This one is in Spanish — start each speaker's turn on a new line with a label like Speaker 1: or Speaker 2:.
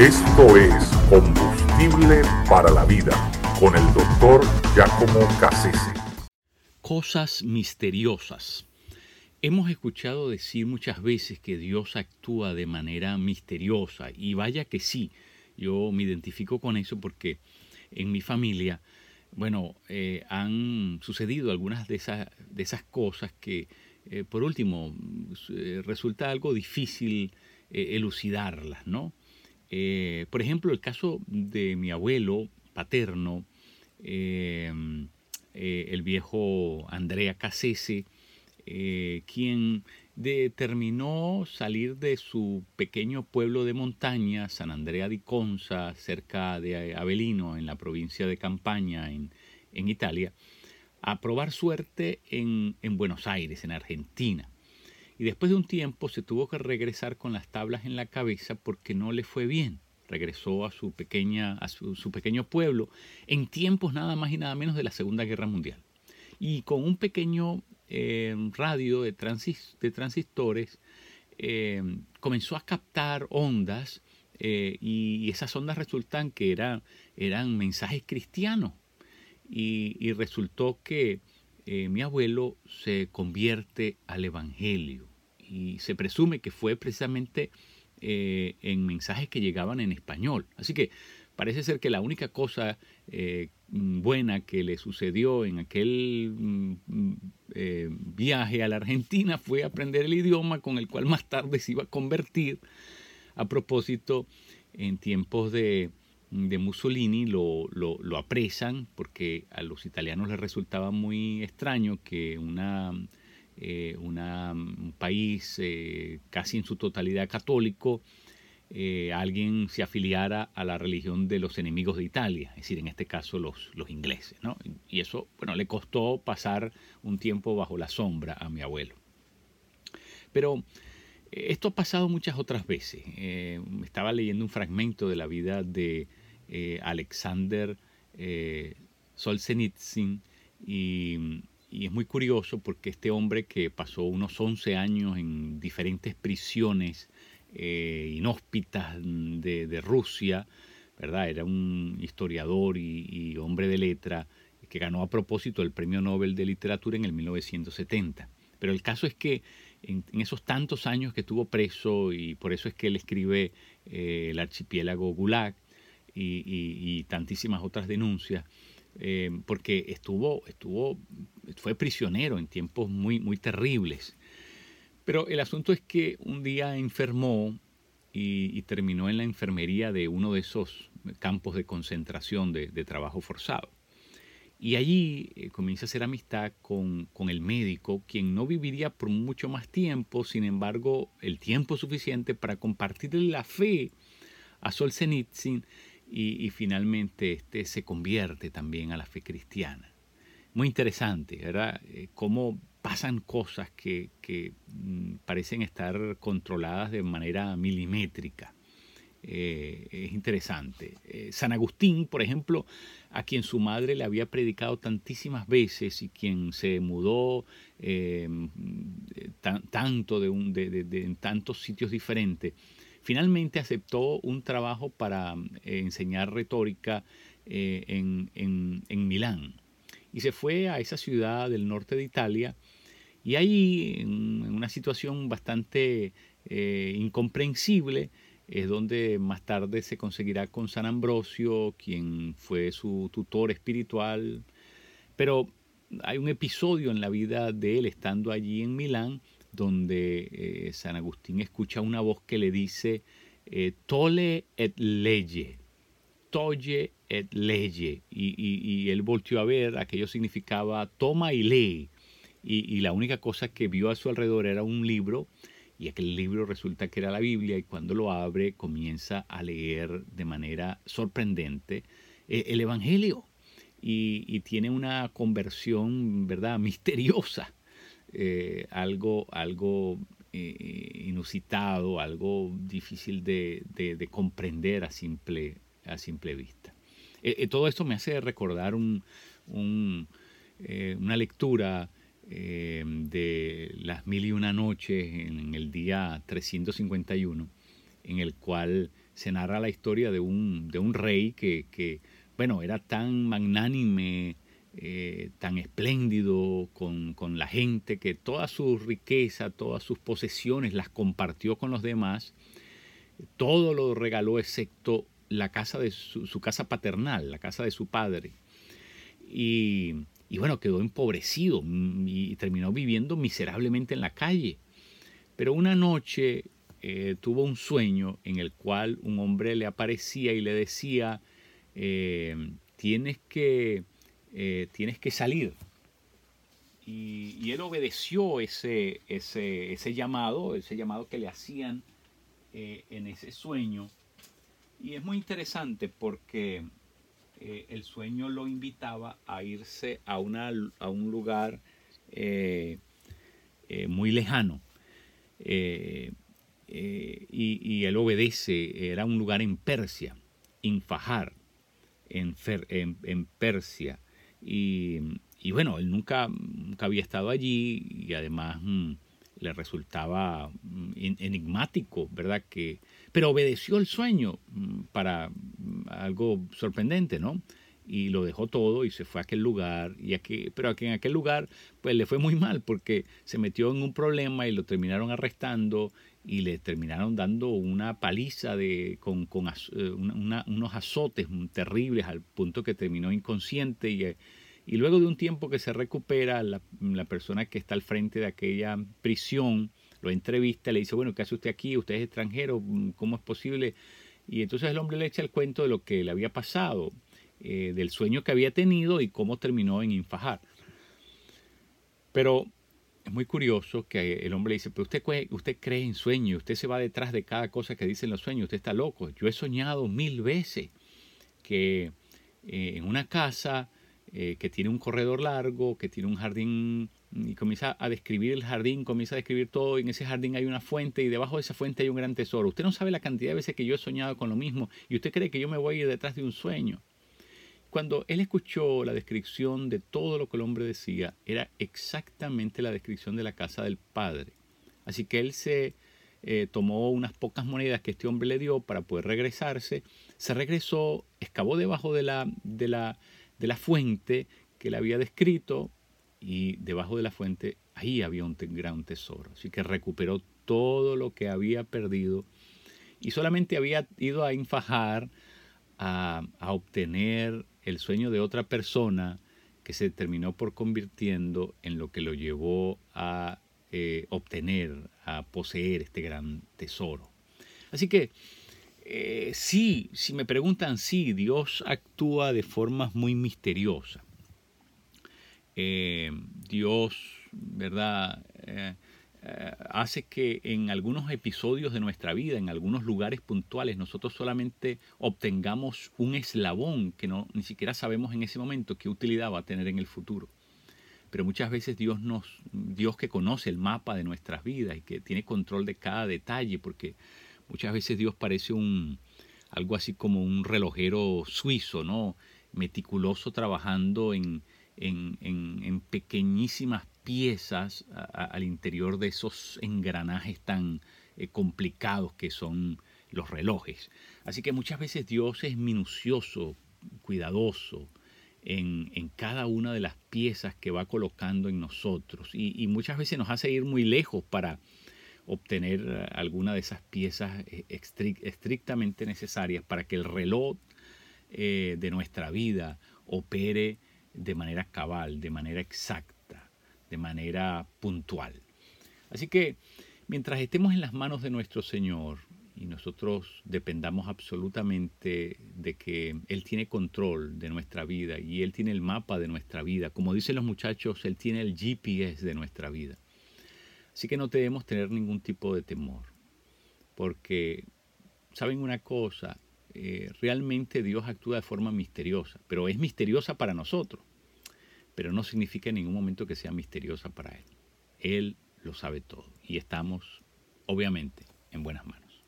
Speaker 1: Esto es Combustible para la Vida con el doctor Giacomo Cassese.
Speaker 2: Cosas misteriosas. Hemos escuchado decir muchas veces que Dios actúa de manera misteriosa y vaya que sí, yo me identifico con eso porque en mi familia, bueno, eh, han sucedido algunas de esas, de esas cosas que, eh, por último, eh, resulta algo difícil elucidarlas, ¿no? Por ejemplo, el caso de mi abuelo paterno, el viejo Andrea Cassese, quien determinó salir de su pequeño pueblo de montaña, San Andrea di Conza, cerca de Avellino, en la provincia de Campaña, en, Italia, a probar suerte en, Buenos Aires, en Argentina. Y después de un tiempo se tuvo que regresar con las tablas en la cabeza porque no le fue bien. Regresó a su, pequeña, a su pequeño pueblo en tiempos nada más y nada menos de la Segunda Guerra Mundial. Y con un pequeño radio de, transistores eh, comenzó a captar ondas eh, y, esas ondas resultan que eran mensajes cristianos. Y, resultó que eh, mi abuelo se convierte al Evangelio y se presume que fue precisamente en mensajes que llegaban en español. Así que parece ser que la única cosa Mm, buena que le sucedió en aquel mm, mm, eh, viaje a la Argentina fue aprender el idioma con el cual más tarde se iba a convertir. A propósito, en tiempos de, Mussolini lo, apresan porque a los italianos les resultaba muy extraño que una, eh, un país eh, casi en su totalidad católico eh, alguien se afiliara a la religión de los enemigos de Italia, es decir, en este caso los, los ingleses. ¿no? Y eso, bueno, le costó pasar un tiempo bajo la sombra a mi abuelo. Pero esto ha pasado muchas otras veces. Estaba leyendo un fragmento de la vida de Alexander Solzhenitsyn y, y, es muy curioso porque este hombre que pasó unos 11 años en diferentes prisiones eh, inhóspitas de, Rusia, ¿verdad? Era un historiador y, hombre de letra que ganó a propósito el Premio Nobel de Literatura en el 1970. Pero el caso es que en, esos tantos años que estuvo preso, y por eso es que él escribe eh, El archipiélago Gulag y, tantísimas otras denuncias, eh, porque estuvo, estuvo, fue prisionero en tiempos muy, muy terribles. Pero el asunto es que un día enfermó y, terminó en la enfermería de uno de esos campos de concentración de, trabajo forzado. Y allí eh, comienza a hacer amistad con, el médico, quien no viviría por mucho más tiempo, sin embargo, el tiempo suficiente para compartirle la fe a Solzhenitsyn y, finalmente este se convierte también a la fe cristiana. Muy interesante, ¿verdad? Eh, cómo pasan cosas que, mm, parecen estar controladas de manera milimétrica. Eh, es interesante. Eh, San Agustín, por ejemplo, a quien su madre le había predicado tantísimas veces y quien se mudó tanto de, un, de, en tantos sitios diferentes, finalmente aceptó un trabajo para enseñar retórica en, en Milán y se fue a esa ciudad del norte de Italia y ahí, en una situación bastante eh, incomprensible, es donde más tarde se conseguirá con San Ambrosio, quien fue su tutor espiritual. Pero hay un episodio en la vida de él, estando allí en Milán, donde eh, San Agustín escucha una voz que le dice, eh, tole et leye, toye et leye. Y, y él volteó a ver, aquello significaba toma y lee y, la única cosa que vio a su alrededor era un libro y aquel libro resulta que era la Biblia y cuando lo abre comienza a leer de manera sorprendente eh, el Evangelio y, tiene una conversión, ¿verdad?, misteriosa, eh, algo, algo eh, inusitado, algo difícil de, comprender a simple, a simple vista. todo esto me hace recordar un, una lectura eh, de las mil y una noches en el día 351, en el cual se narra la historia de un, de un rey que, bueno, era tan magnánime, eh, tan espléndido con, con, la gente, que toda su riqueza, todas sus posesiones las compartió con los demás, todo lo regaló excepto la casa de su, su casa paternal, la casa de su padre. Y, y bueno, quedó empobrecido y terminó viviendo miserablemente en la calle. Pero una noche eh, tuvo un sueño en el cual un hombre le aparecía y le decía, eh, tienes, que, eh, tienes que salir. Y, él obedeció ese, ese, ese, llamado, ese llamado que le hacían en ese sueño. Y es muy interesante porque el sueño lo invitaba a irse a, una, a un lugar muy lejano. Eh, y, él obedece, era un lugar en Persia, Infajar, en, en, Persia. Y, bueno, él nunca, nunca, había estado allí y además mm, le resultaba mm, enigmático, ¿verdad? Que, pero obedeció el sueño mm, para algo sorprendente, ¿no? y lo dejó todo y se fue a aquel lugar y aquí, pero aquí en aquel lugar pues le fue muy mal porque se metió en un problema y lo terminaron arrestando y le terminaron dando una paliza de, con, eh, unos azotes terribles al punto que terminó inconsciente y, y luego de un tiempo que se recupera, la, la, persona que está al frente de aquella prisión lo entrevista, le dice, bueno, ¿qué hace usted aquí? Usted es extranjero, ¿cómo es posible? Y entonces el hombre le echa el cuento de lo que le había pasado, eh, del sueño que había tenido y cómo terminó en Infajar. Pero es muy curioso que el hombre dice, pero usted, usted cree en sueños, usted se va detrás de cada cosa que dicen los sueños, usted está loco. Yo he soñado mil veces que eh, en una casa eh, que tiene un corredor largo, que tiene un jardín, y comienza a describir el jardín, comienza a describir todo, y en ese jardín hay una fuente y debajo de esa fuente hay un gran tesoro. Usted no sabe la cantidad de veces que yo he soñado con lo mismo y usted cree que yo me voy a ir detrás de un sueño. Cuando él escuchó la descripción de todo lo que el hombre decía, era exactamente la descripción de la casa del padre. Así que él se eh, tomó unas pocas monedas que este hombre le dio para poder regresarse, se regresó, excavó debajo de la, de la, de la fuente que le había descrito y debajo de la fuente ahí había un gran tesoro. Así que recuperó todo lo que había perdido y solamente había ido a infajar a, a obtener el sueño de otra persona que se terminó por convirtiendo en lo que lo llevó a eh, obtener, a poseer este gran tesoro. Así que eh, sí, si me preguntan, sí, Dios actúa de formas muy misteriosas. Eh, Dios, ¿verdad? Eh, hace que en algunos episodios de nuestra vida, en algunos lugares puntuales, nosotros solamente obtengamos un eslabón que no ni siquiera sabemos en ese momento qué utilidad va a tener en el futuro. Pero muchas veces Dios nos, Dios que conoce el mapa de nuestras vidas y que tiene control de cada detalle, porque muchas veces Dios parece un algo así como un relojero suizo, ¿no? meticuloso trabajando en, en, en pequeñísimas piezas al interior de esos engranajes tan eh, complicados que son los relojes. Así que muchas veces Dios es minucioso, cuidadoso en, cada una de las piezas que va colocando en nosotros y, muchas veces nos hace ir muy lejos para obtener eh, alguna de esas piezas eh, estrictamente necesarias para que el reloj de nuestra vida opere de manera cabal, de manera exacta de manera puntual. Así que mientras estemos en las manos de nuestro Señor y nosotros dependamos absolutamente de que Él tiene control de nuestra vida y Él tiene el mapa de nuestra vida, como dicen los muchachos, Él tiene el GPS de nuestra vida. Así que no debemos tener ningún tipo de temor, porque, ¿saben una cosa? Eh, realmente Dios actúa de forma misteriosa, pero es misteriosa para nosotros pero no significa en ningún momento que sea misteriosa para Él. Él lo sabe todo y estamos, obviamente, en buenas manos.